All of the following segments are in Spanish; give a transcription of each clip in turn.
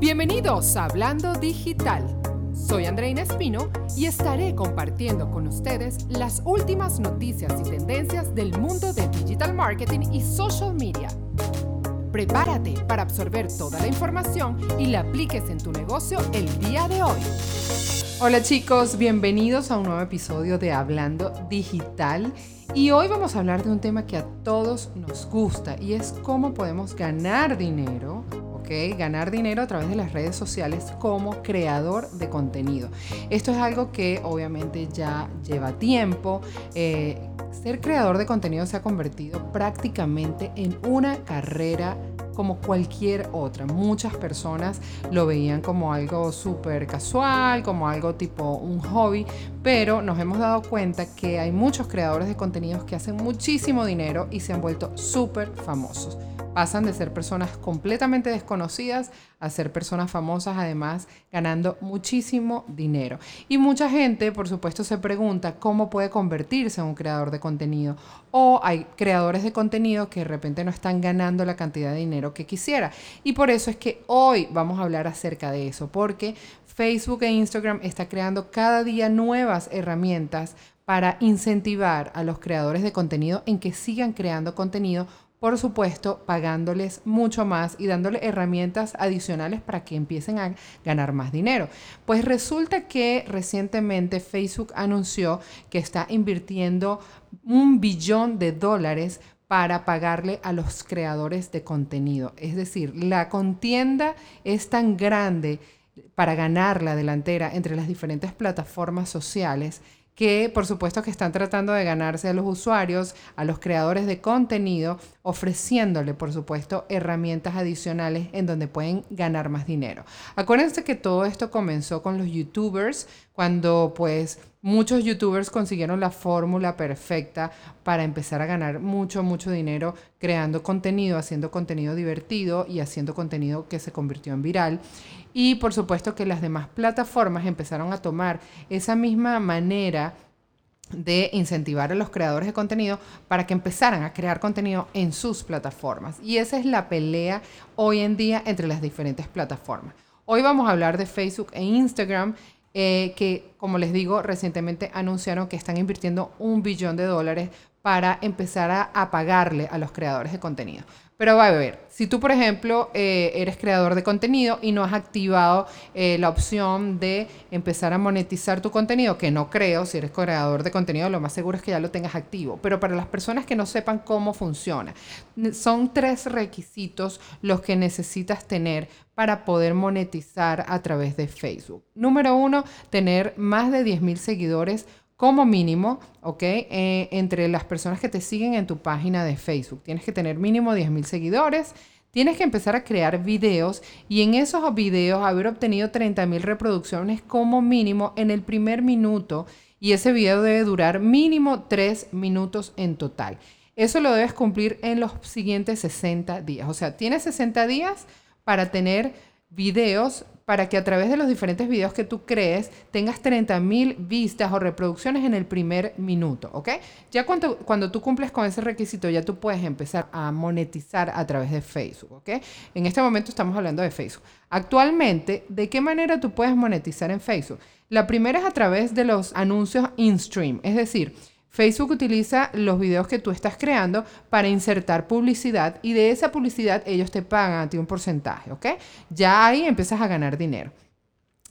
Bienvenidos a Hablando Digital. Soy Andreina Espino y estaré compartiendo con ustedes las últimas noticias y tendencias del mundo de digital marketing y social media. Prepárate para absorber toda la información y la apliques en tu negocio el día de hoy. Hola chicos, bienvenidos a un nuevo episodio de Hablando Digital. Y hoy vamos a hablar de un tema que a todos nos gusta y es cómo podemos ganar dinero Ganar dinero a través de las redes sociales como creador de contenido. Esto es algo que obviamente ya lleva tiempo. Eh, ser creador de contenido se ha convertido prácticamente en una carrera como cualquier otra. Muchas personas lo veían como algo súper casual, como algo tipo un hobby, pero nos hemos dado cuenta que hay muchos creadores de contenidos que hacen muchísimo dinero y se han vuelto súper famosos pasan de ser personas completamente desconocidas a ser personas famosas, además ganando muchísimo dinero. Y mucha gente, por supuesto, se pregunta cómo puede convertirse en un creador de contenido. O hay creadores de contenido que de repente no están ganando la cantidad de dinero que quisiera. Y por eso es que hoy vamos a hablar acerca de eso, porque Facebook e Instagram está creando cada día nuevas herramientas para incentivar a los creadores de contenido en que sigan creando contenido por supuesto, pagándoles mucho más y dándoles herramientas adicionales para que empiecen a ganar más dinero. Pues resulta que recientemente Facebook anunció que está invirtiendo un billón de dólares para pagarle a los creadores de contenido. Es decir, la contienda es tan grande para ganar la delantera entre las diferentes plataformas sociales que por supuesto que están tratando de ganarse a los usuarios, a los creadores de contenido, ofreciéndole por supuesto herramientas adicionales en donde pueden ganar más dinero. Acuérdense que todo esto comenzó con los youtubers, cuando pues muchos youtubers consiguieron la fórmula perfecta para empezar a ganar mucho, mucho dinero creando contenido, haciendo contenido divertido y haciendo contenido que se convirtió en viral. Y por supuesto que las demás plataformas empezaron a tomar esa misma manera de incentivar a los creadores de contenido para que empezaran a crear contenido en sus plataformas. Y esa es la pelea hoy en día entre las diferentes plataformas. Hoy vamos a hablar de Facebook e Instagram, eh, que como les digo, recientemente anunciaron que están invirtiendo un billón de dólares para empezar a pagarle a los creadores de contenido. Pero va a ver, si tú, por ejemplo, eh, eres creador de contenido y no has activado eh, la opción de empezar a monetizar tu contenido, que no creo, si eres creador de contenido, lo más seguro es que ya lo tengas activo. Pero para las personas que no sepan cómo funciona, son tres requisitos los que necesitas tener para poder monetizar a través de Facebook. Número uno, tener más de 10.000 seguidores como mínimo, ¿ok? Eh, entre las personas que te siguen en tu página de Facebook. Tienes que tener mínimo 10.000 seguidores. Tienes que empezar a crear videos y en esos videos haber obtenido 30.000 reproducciones como mínimo en el primer minuto y ese video debe durar mínimo 3 minutos en total. Eso lo debes cumplir en los siguientes 60 días. O sea, tienes 60 días para tener videos para que a través de los diferentes videos que tú crees tengas 30.000 vistas o reproducciones en el primer minuto, ¿ok? Ya cuando, cuando tú cumples con ese requisito, ya tú puedes empezar a monetizar a través de Facebook, ¿ok? En este momento estamos hablando de Facebook. Actualmente, ¿de qué manera tú puedes monetizar en Facebook? La primera es a través de los anuncios in-stream, es decir, Facebook utiliza los videos que tú estás creando para insertar publicidad y de esa publicidad ellos te pagan a ti un porcentaje, ¿ok? Ya ahí empiezas a ganar dinero.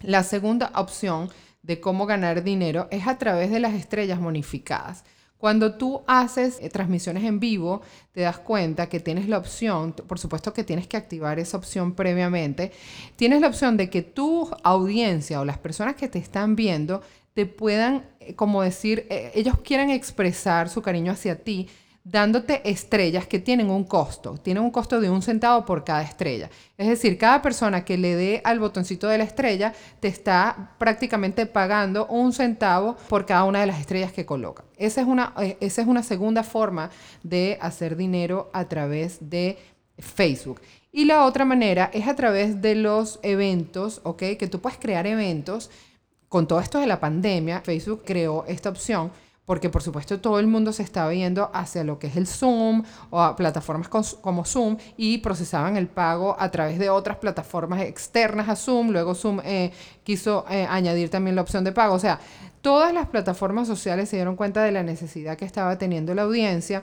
La segunda opción de cómo ganar dinero es a través de las estrellas bonificadas. Cuando tú haces eh, transmisiones en vivo, te das cuenta que tienes la opción, por supuesto que tienes que activar esa opción previamente, tienes la opción de que tu audiencia o las personas que te están viendo te puedan, eh, como decir, eh, ellos quieran expresar su cariño hacia ti dándote estrellas que tienen un costo, tienen un costo de un centavo por cada estrella. Es decir, cada persona que le dé al botoncito de la estrella te está prácticamente pagando un centavo por cada una de las estrellas que coloca. Esa es una, eh, esa es una segunda forma de hacer dinero a través de Facebook. Y la otra manera es a través de los eventos, ¿ok? Que tú puedes crear eventos con todo esto de la pandemia, Facebook creó esta opción porque por supuesto todo el mundo se estaba yendo hacia lo que es el Zoom o a plataformas como Zoom y procesaban el pago a través de otras plataformas externas a Zoom. Luego Zoom eh, quiso eh, añadir también la opción de pago. O sea, todas las plataformas sociales se dieron cuenta de la necesidad que estaba teniendo la audiencia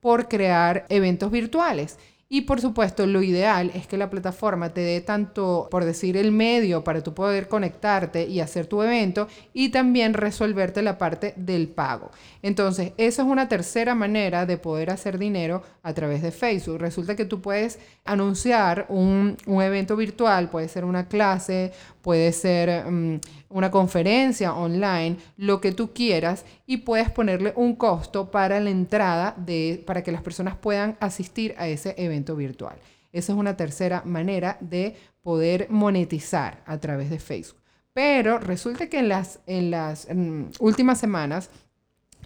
por crear eventos virtuales. Y por supuesto, lo ideal es que la plataforma te dé tanto, por decir, el medio para tú poder conectarte y hacer tu evento y también resolverte la parte del pago. Entonces, esa es una tercera manera de poder hacer dinero a través de Facebook. Resulta que tú puedes anunciar un, evento virtual, puede ser una clase, puede ser mm, una conferencia online, lo que tú quieras, y puedes ponerle un costo para la entrada de, para que las personas puedan asistir a ese evento virtual. Esa es una tercera manera de poder monetizar a través de Facebook. Pero resulta que en las, en las últimas semanas,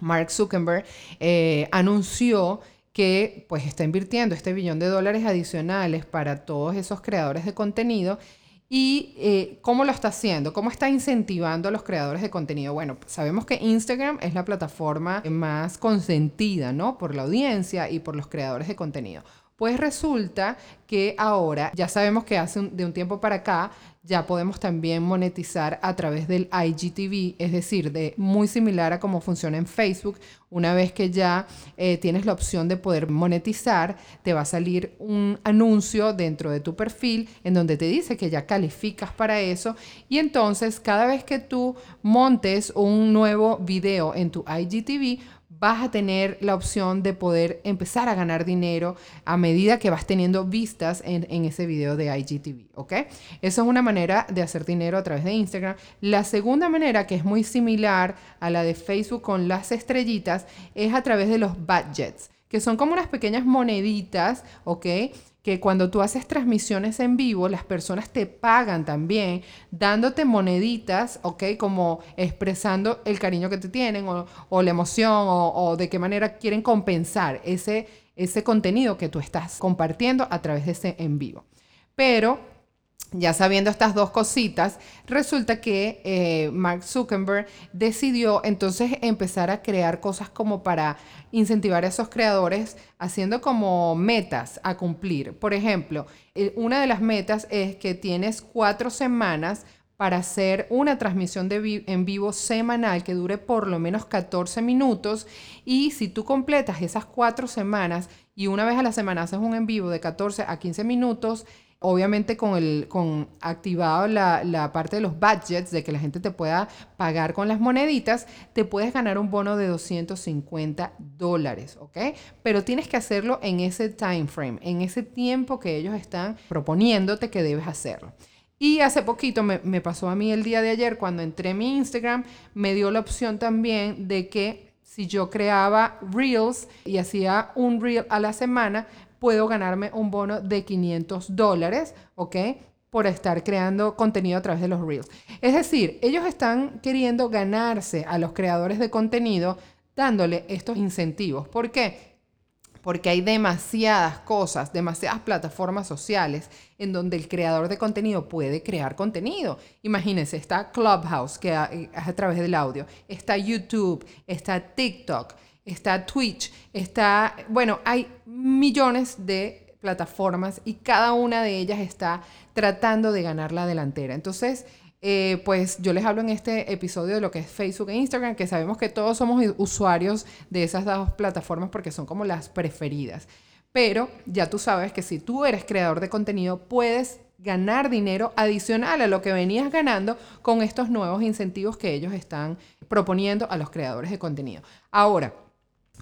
Mark Zuckerberg eh, anunció que pues está invirtiendo este billón de dólares adicionales para todos esos creadores de contenido ¿Y eh, cómo lo está haciendo? ¿Cómo está incentivando a los creadores de contenido? Bueno, sabemos que Instagram es la plataforma más consentida, ¿no? Por la audiencia y por los creadores de contenido. Pues resulta que ahora, ya sabemos que hace de un tiempo para acá, ya podemos también monetizar a través del IGTV, es decir, de muy similar a cómo funciona en Facebook. Una vez que ya eh, tienes la opción de poder monetizar, te va a salir un anuncio dentro de tu perfil en donde te dice que ya calificas para eso. Y entonces, cada vez que tú montes un nuevo video en tu IGTV, vas a tener la opción de poder empezar a ganar dinero a medida que vas teniendo vistas en, ese video de IGTV, ¿ok? Esa es una manera de hacer dinero a través de Instagram. La segunda manera, que es muy similar a la de Facebook con las estrellitas, es a través de los budgets, que son como unas pequeñas moneditas, ¿ok? Que cuando tú haces transmisiones en vivo, las personas te pagan también, dándote moneditas, ¿ok? Como expresando el cariño que te tienen o, la emoción o, de qué manera quieren compensar ese contenido que tú estás compartiendo a través de ese en vivo. Pero ya sabiendo estas dos cositas, resulta que eh, Mark Zuckerberg decidió entonces empezar a crear cosas como para incentivar a esos creadores, haciendo como metas a cumplir. Por ejemplo, eh, una de las metas es que tienes cuatro semanas para hacer una transmisión de en vivo semanal que dure por lo menos 14 minutos y si tú completas esas cuatro semanas y una vez a la semana haces un en vivo de 14 a 15 minutos, obviamente con, el, con activado la, parte de los budgets, de que la gente te pueda pagar con las moneditas, te puedes ganar un bono de 250 dólares, ¿ok? Pero tienes que hacerlo en ese time frame, en ese tiempo que ellos están proponiéndote que debes hacerlo. Y hace poquito me, me pasó a mí el día de ayer, cuando entré en mi Instagram, me dio la opción también de que si yo creaba reels y hacía un reel a la semana, puedo ganarme un bono de 500 dólares, ¿ok? Por estar creando contenido a través de los Reels. Es decir, ellos están queriendo ganarse a los creadores de contenido dándole estos incentivos. ¿Por qué? Porque hay demasiadas cosas, demasiadas plataformas sociales en donde el creador de contenido puede crear contenido. Imagínense, está Clubhouse, que es a través del audio, está YouTube, está TikTok, está Twitch, está, bueno, hay millones de plataformas y cada una de ellas está tratando de ganar la delantera. Entonces, eh, pues yo les hablo en este episodio de lo que es Facebook e Instagram, que sabemos que todos somos usuarios de esas dos plataformas porque son como las preferidas. Pero ya tú sabes que si tú eres creador de contenido, puedes ganar dinero adicional a lo que venías ganando con estos nuevos incentivos que ellos están proponiendo a los creadores de contenido. Ahora,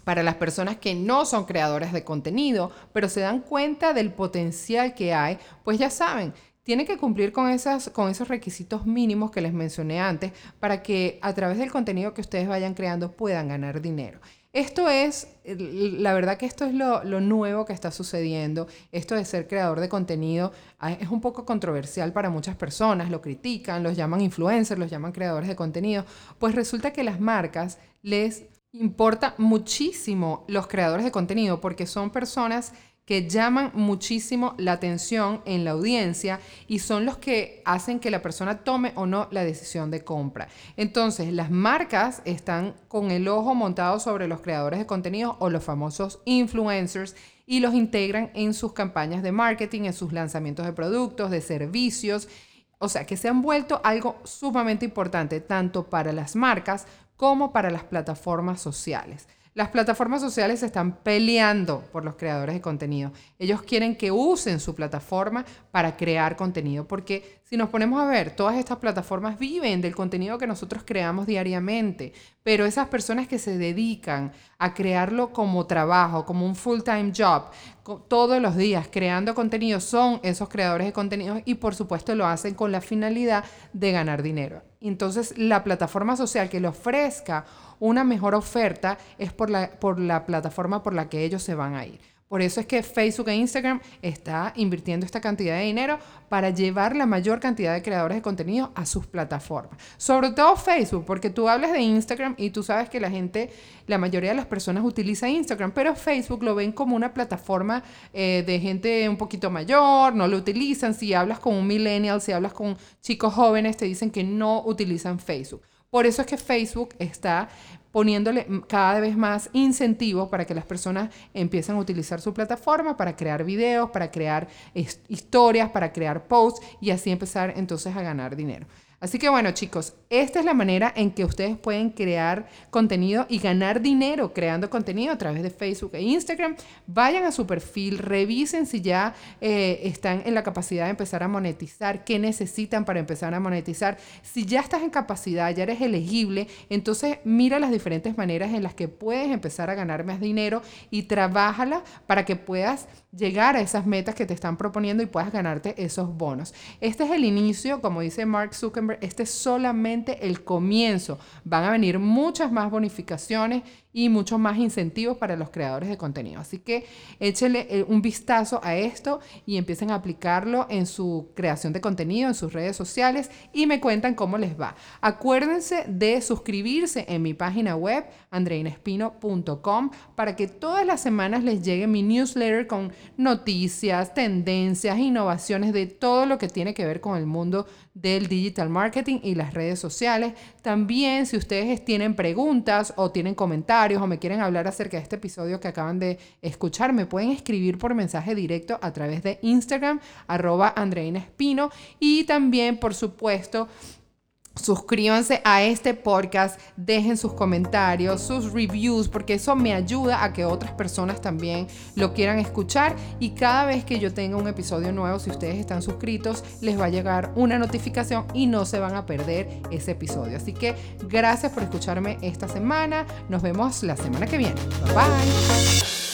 para las personas que no son creadores de contenido, pero se dan cuenta del potencial que hay, pues ya saben, tienen que cumplir con esos requisitos mínimos que les mencioné antes para que a través del contenido que ustedes vayan creando puedan ganar dinero. Esto es, la verdad que esto es lo, lo, nuevo que está sucediendo. Esto de ser creador de contenido ah, es un poco controversial para muchas personas, lo critican, los llaman influencers, los llaman creadores de contenido. Pues resulta que las marcas les importa muchísimo los creadores de contenido porque son personas que llaman muchísimo la atención en la audiencia y son los que hacen que la persona tome o no la decisión de compra. Entonces, las marcas están con el ojo montado sobre los creadores de contenido o los famosos influencers y los integran en sus campañas de marketing, en sus lanzamientos de productos, de servicios. O sea, que se han vuelto algo sumamente importante tanto para las marcas como para las plataformas sociales. Las plataformas sociales están peleando por los creadores de contenido. Ellos quieren que usen su plataforma para crear contenido, porque si nos ponemos a ver, todas estas plataformas viven del contenido que nosotros creamos diariamente, pero esas personas que se dedican a crearlo como trabajo, como un full-time job, todos los días creando contenido, son esos creadores de contenido y por supuesto lo hacen con la finalidad de ganar dinero. Entonces, la plataforma social que le ofrezca una mejor oferta es por la, por la plataforma por la que ellos se van a ir. Por eso es que Facebook e Instagram está invirtiendo esta cantidad de dinero para llevar la mayor cantidad de creadores de contenido a sus plataformas. Sobre todo Facebook, porque tú hablas de Instagram y tú sabes que la gente, la mayoría de las personas utiliza Instagram, pero Facebook lo ven como una plataforma eh, de gente un poquito mayor, no lo utilizan. Si hablas con un millennial, si hablas con chicos jóvenes, te dicen que no utilizan Facebook. Por eso es que Facebook está poniéndole cada vez más incentivos para que las personas empiecen a utilizar su plataforma para crear videos, para crear historias, para crear posts y así empezar entonces a ganar dinero. Así que bueno chicos, esta es la manera en que ustedes pueden crear contenido y ganar dinero creando contenido a través de Facebook e Instagram. Vayan a su perfil, revisen si ya eh, están en la capacidad de empezar a monetizar, qué necesitan para empezar a monetizar. Si ya estás en capacidad, ya eres elegible, entonces mira las diferentes maneras en las que puedes empezar a ganar más dinero y trabájala para que puedas llegar a esas metas que te están proponiendo y puedas ganarte esos bonos. Este es el inicio, como dice Mark Zuckerberg, este es solamente el comienzo. Van a venir muchas más bonificaciones y muchos más incentivos para los creadores de contenido. Así que échenle eh, un vistazo a esto y empiecen a aplicarlo en su creación de contenido, en sus redes sociales y me cuentan cómo les va. Acuérdense de suscribirse en mi página web andreinespino.com para que todas las semanas les llegue mi newsletter con noticias, tendencias, innovaciones de todo lo que tiene que ver con el mundo del digital marketing y las redes sociales. También si ustedes tienen preguntas o tienen comentarios, o me quieren hablar acerca de este episodio que acaban de escuchar, me pueden escribir por mensaje directo a través de Instagram, arroba Andreina Espino. Y también, por supuesto, Suscríbanse a este podcast, dejen sus comentarios, sus reviews, porque eso me ayuda a que otras personas también lo quieran escuchar. Y cada vez que yo tenga un episodio nuevo, si ustedes están suscritos, les va a llegar una notificación y no se van a perder ese episodio. Así que gracias por escucharme esta semana. Nos vemos la semana que viene. Bye.